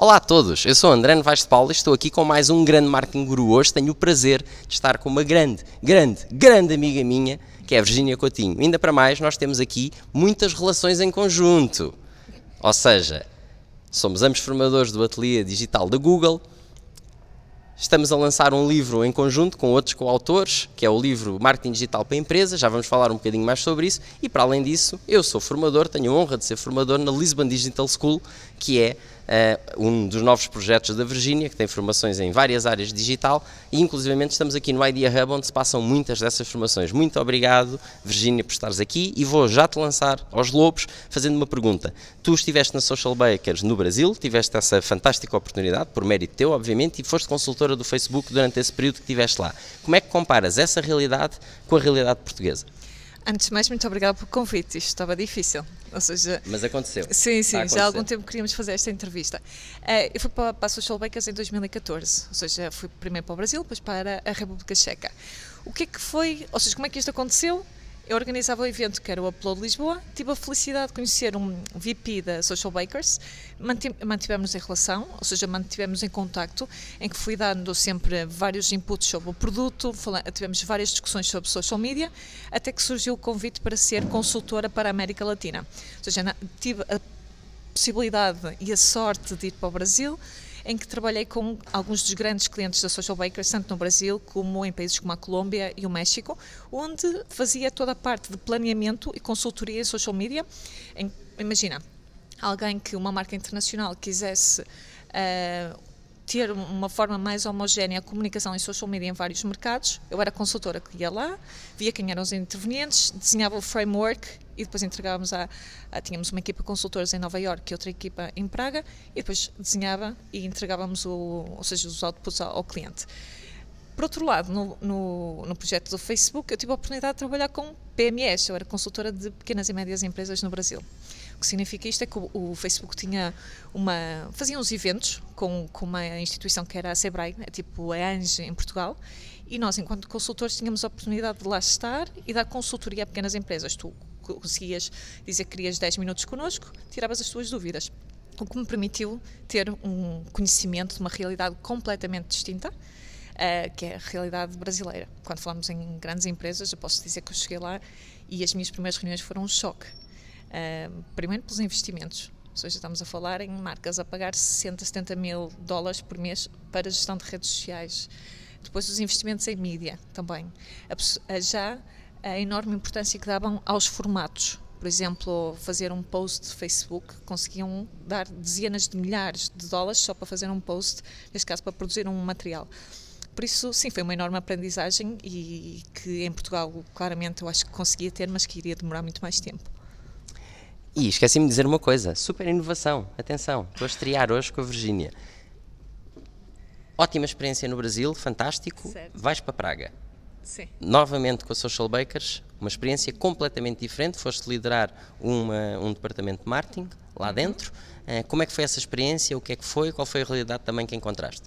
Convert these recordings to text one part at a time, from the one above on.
Olá a todos, eu sou André Novaes de Paula e estou aqui com mais um grande marketing guru. Hoje tenho o prazer de estar com uma grande, grande, grande amiga minha, que é a Virginia Coutinho. Ainda para mais, nós temos aqui muitas relações em conjunto. Ou seja, somos ambos formadores do ateliê digital da Google, Estamos a lançar um livro em conjunto com outros coautores, que é o livro Marketing Digital para Empresas, já vamos falar um bocadinho mais sobre isso, e para além disso, eu sou formador, tenho a honra de ser formador na Lisbon Digital School, que é uh, um dos novos projetos da Virgínia, que tem formações em várias áreas digital, e inclusivamente estamos aqui no Idea Hub, onde se passam muitas dessas formações. Muito obrigado, Virgínia, por estares aqui, e vou já te lançar aos lobos, fazendo uma pergunta. Tu estiveste na Social Bakers no Brasil, tiveste essa fantástica oportunidade, por mérito teu, obviamente, e foste consultora do Facebook durante esse período que estiveste lá. Como é que comparas essa realidade com a realidade portuguesa? Antes de mais, muito obrigada pelo convite. Isto estava difícil. Ou seja, Mas aconteceu. Sim, sim, já há algum tempo queríamos fazer esta entrevista. Uh, eu fui para, para a Social Bakers em 2014, ou seja, fui primeiro para o Brasil, depois para a República Checa. O que é que foi, ou seja, como é que isto aconteceu? Eu organizava o um evento que era o Upload Lisboa, tive a felicidade de conhecer um VP da Social Bakers, mantivemos em relação, ou seja, mantivemos em contacto, em que fui dando sempre vários inputs sobre o produto, tivemos várias discussões sobre social media, até que surgiu o convite para ser consultora para a América Latina. Ou seja, tive a possibilidade e a sorte de ir para o Brasil, em que trabalhei com alguns dos grandes clientes da Social Bakers, tanto no Brasil como em países como a Colômbia e o México, onde fazia toda a parte de planeamento e consultoria em social media. Imagina, alguém que uma marca internacional quisesse uh, ter uma forma mais homogénea a comunicação em social media em vários mercados. Eu era consultora que ia lá, via quem eram os intervenientes, desenhava o framework e depois entregávamos a, a tínhamos uma equipa de consultores em Nova York e outra equipa em Praga e depois desenhava e entregávamos o, ou seja, os outputs ao, ao cliente. Por outro lado, no, no, no, projeto do Facebook, eu tive a oportunidade de trabalhar com PMS, eu era consultora de pequenas e médias empresas no Brasil. O que significa isto é que o, o Facebook tinha uma. fazia uns eventos com, com uma instituição que era a Sebrae, é tipo a ANGE em Portugal, e nós, enquanto consultores, tínhamos a oportunidade de lá estar e dar consultoria a pequenas empresas. Tu conseguias dizer que querias 10 minutos connosco, tiravas as tuas dúvidas. O que me permitiu ter um conhecimento de uma realidade completamente distinta, uh, que é a realidade brasileira. Quando falamos em grandes empresas, eu posso dizer que eu cheguei lá e as minhas primeiras reuniões foram um choque primeiro pelos investimentos, ou seja, estamos a falar em marcas a pagar 60, 70 mil dólares por mês para gestão de redes sociais. Depois os investimentos em mídia também. Já a enorme importância que davam aos formatos. Por exemplo, fazer um post de Facebook, conseguiam dar dezenas de milhares de dólares só para fazer um post, neste caso para produzir um material. Por isso, sim, foi uma enorme aprendizagem e que em Portugal, claramente, eu acho que conseguia ter, mas que iria demorar muito mais tempo. E esqueci-me de dizer uma coisa: super inovação. Atenção, estou a estrear hoje com a Virgínia. Ótima experiência no Brasil, fantástico. Certo. Vais para Praga. Sim. Novamente com a Social Bakers, uma experiência completamente diferente. Foste liderar uma, um departamento de marketing lá uhum. dentro. Uh, como é que foi essa experiência? O que é que foi? Qual foi a realidade também que encontraste?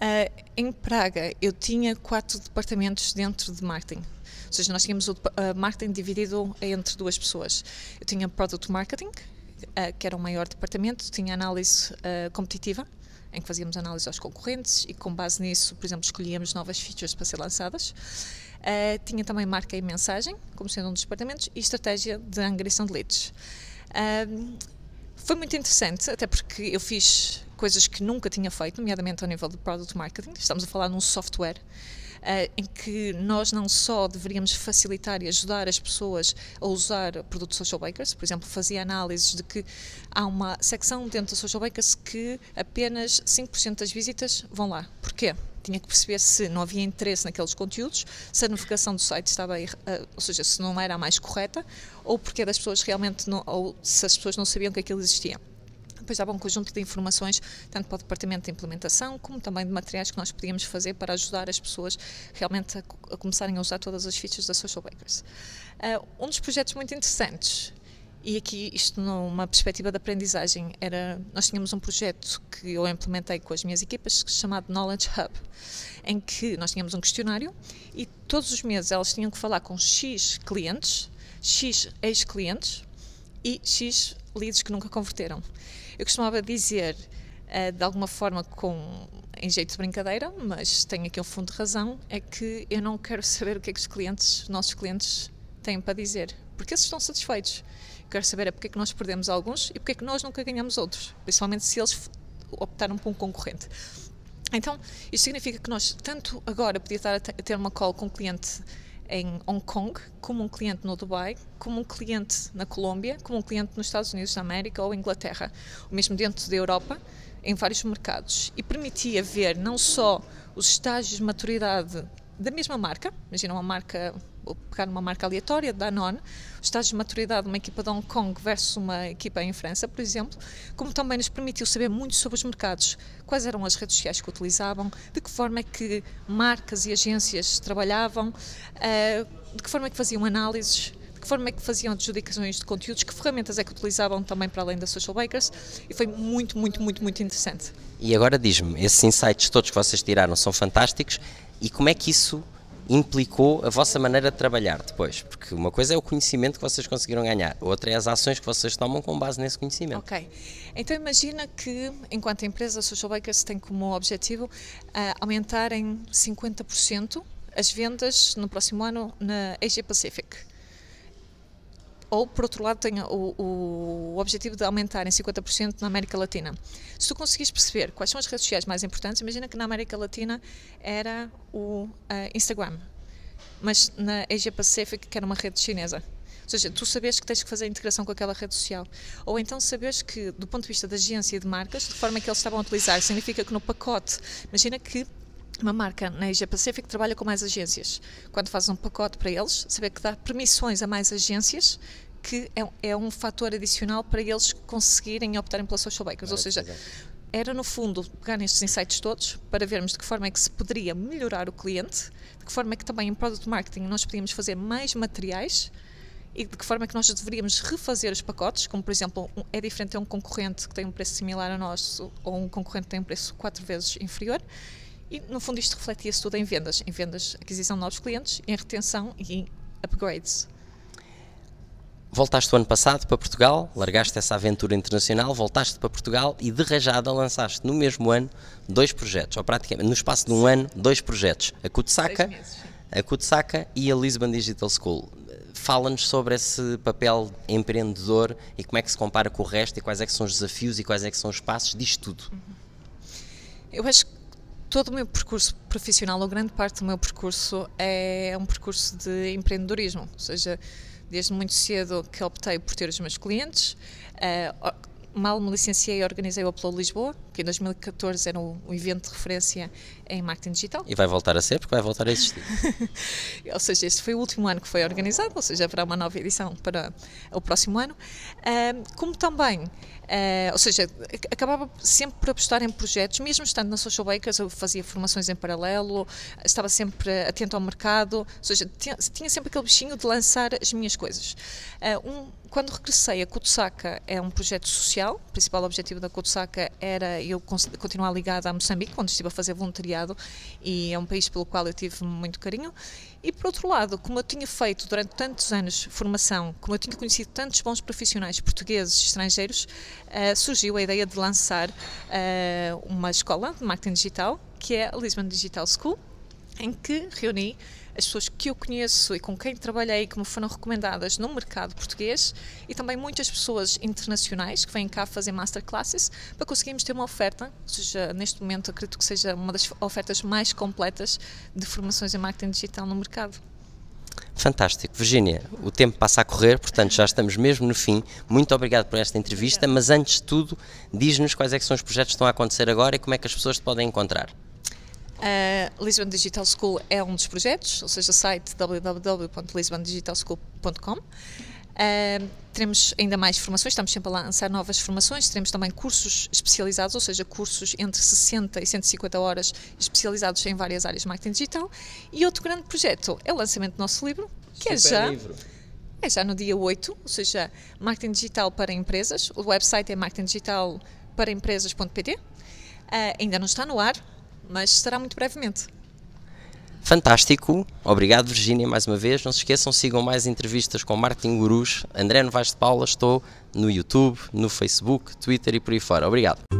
Uh, em Praga, eu tinha quatro departamentos dentro de marketing. Ou seja, nós tínhamos o marketing dividido entre duas pessoas. Eu tinha Product Marketing, uh, que era o maior departamento, tinha análise uh, competitiva, em que fazíamos análise aos concorrentes e com base nisso, por exemplo, escolhíamos novas features para ser lançadas. Uh, tinha também marca e mensagem, como sendo um dos departamentos, e estratégia de angariação de leads. Foi muito interessante, até porque eu fiz coisas que nunca tinha feito, nomeadamente ao nível de product marketing. Estamos a falar num software uh, em que nós não só deveríamos facilitar e ajudar as pessoas a usar produtos social bakers, por exemplo, fazia análises de que há uma secção dentro do social bakers que apenas 5% das visitas vão lá. Porquê? tinha que perceber se não havia interesse naqueles conteúdos, se a navegação do site estava, uh, ou seja, se não era a mais correta, ou porque das pessoas realmente não, ou se as pessoas não sabiam que aquilo existia depois dava um conjunto de informações, tanto para o departamento de implementação, como também de materiais que nós podíamos fazer para ajudar as pessoas realmente a, a começarem a usar todas as features da Social Bakers. Uh, um dos projetos muito interessantes e aqui, isto numa perspectiva de aprendizagem, era, nós tínhamos um projeto que eu implementei com as minhas equipas chamado Knowledge Hub, em que nós tínhamos um questionário e todos os meses elas tinham que falar com X clientes, X ex-clientes e X leads que nunca converteram. Eu costumava dizer, uh, de alguma forma com em jeito de brincadeira, mas tenho aqui um fundo de razão, é que eu não quero saber o que é que os clientes, os nossos clientes, têm para dizer, porque eles estão satisfeitos. Quero saber é porque é que nós perdemos alguns e porque é que nós nunca ganhamos outros, principalmente se eles optaram por um concorrente. Então, isto significa que nós, tanto agora, podia estar a ter uma call com um cliente em Hong Kong, como um cliente no Dubai, como um cliente na Colômbia, como um cliente nos Estados Unidos da América ou Inglaterra, ou mesmo dentro da Europa, em vários mercados. E permitia ver não só os estágios de maturidade da mesma marca, imagina uma marca pegar uma marca aleatória, Danone, os estágios de maturidade de uma equipa de Hong Kong versus uma equipa em França, por exemplo, como também nos permitiu saber muito sobre os mercados, quais eram as redes sociais que utilizavam, de que forma é que marcas e agências trabalhavam, eh, de que forma é que faziam análises, de que forma é que faziam adjudicações de conteúdos, que ferramentas é que utilizavam também para além da Social Bakers, e foi muito, muito, muito, muito interessante. E agora diz-me, esses insights todos que vocês tiraram são fantásticos, e como é que isso implicou a vossa maneira de trabalhar depois? Porque uma coisa é o conhecimento que vocês conseguiram ganhar, outra é as ações que vocês tomam com base nesse conhecimento. Ok. Então imagina que, enquanto empresa, Social Bakers tem como objetivo uh, aumentar em 50% as vendas no próximo ano na Asia Pacific ou por outro lado tem o, o, objetivo de aumentar em 50% na América Latina. Se tu conseguires perceber quais são as redes sociais mais importantes, imagina que na América Latina era o uh, Instagram, mas na Asia Pacific que era uma rede chinesa. Ou seja, tu sabes que tens que fazer a integração com aquela rede social. Ou então sabes que, do ponto de vista da agência e de marcas, de forma que eles estavam a utilizar, significa que no pacote, imagina que uma marca na Asia Pacific trabalha com mais agências. Quando fazes um pacote para eles, saber que dá permissões a mais agências que é, é um fator adicional para eles conseguirem optarem pela social bakers. Ou seja, era no fundo pegar nestes insights todos para vermos de que forma é que se poderia melhorar o cliente, de que forma é que também em product marketing nós podíamos fazer mais materiais e de que forma é que nós deveríamos refazer os pacotes, como por exemplo, é diferente ter um concorrente que tem um preço similar ao nosso ou um concorrente que tem um preço quatro vezes inferior. E no fundo isto refletia-se tudo em vendas, em vendas, aquisição de novos clientes, em retenção e em upgrades. Voltaste o ano passado para Portugal, largaste essa aventura internacional, voltaste para Portugal e de rajada lançaste no mesmo ano dois projetos, ou praticamente no espaço de um ano, dois projetos, a Kutsaka, a Kutsaka e a Lisbon Digital School. Fala-nos sobre esse papel empreendedor e como é que se compara com o resto e quais é que são os desafios e quais é que são os passos disto tudo. Uhum. Eu acho que todo o meu percurso profissional, ou grande parte do meu percurso, é um percurso de empreendedorismo, ou seja, desde muito cedo que optei por ter os meus clientes. Uh, mal me licenciei e organizei o Upload Lisboa, em 2014 era um, evento de referência em marketing digital. E vai voltar a ser, porque vai voltar a existir. ou seja, este foi o último ano que foi organizado, ou seja, haverá uma nova edição para o próximo ano. Uh, como também Uh, ou seja, acabava sempre por apostar em projetos, mesmo estando na Social Bakers, eu fazia formações em paralelo, estava sempre atento ao mercado, ou seja, tinha, tinha sempre aquele bichinho de lançar as minhas coisas. Uh, um, quando regressei, a Kutsaka é um projeto social, o principal objetivo da Kutsaka era eu continuar ligada a Moçambique, onde estive a fazer voluntariado, e é um país pelo qual eu tive muito carinho. E por outro lado, como eu tinha feito durante tantos anos formação, como eu tinha conhecido tantos bons profissionais portugueses e estrangeiros, uh, surgiu a ideia de lançar uh, uma escola de marketing digital, que é a Lisbon Digital School, em que reuni as pessoas que eu conheço e com quem trabalhei, que me foram recomendadas no mercado português e também muitas pessoas internacionais que vêm cá fazer masterclasses para conseguirmos ter uma oferta, ou seja, neste momento acredito que seja uma das ofertas mais completas de formações em marketing digital no mercado. Fantástico. Virginia, o tempo passa a correr, portanto já estamos mesmo no fim. Muito obrigado por esta entrevista, mas antes de tudo, diz-nos quais é são os projetos que estão a acontecer agora e como é que as pessoas te podem encontrar. A Lisbon Digital School é um dos projetos, ou seja, o site www.lisbondigitalschool.com. Uh, teremos ainda mais formações, estamos sempre a lançar novas formações, teremos também cursos especializados, ou seja, cursos entre 60 e 150 horas especializados em várias áreas de marketing digital. E outro grande projeto é o lançamento do nosso livro, que Super é já. Livro. É já no dia 8, ou seja, marketing digital para empresas. O website é marketingdigitalparaempresas.pt. Uh, ainda não está no ar, mas estará muito brevemente. Fantástico, obrigado Virgínia mais uma vez. Não se esqueçam, sigam mais entrevistas com Marketing Gurus. André Novaes de Paula, estou no YouTube, no Facebook, Twitter e por aí fora. Obrigado.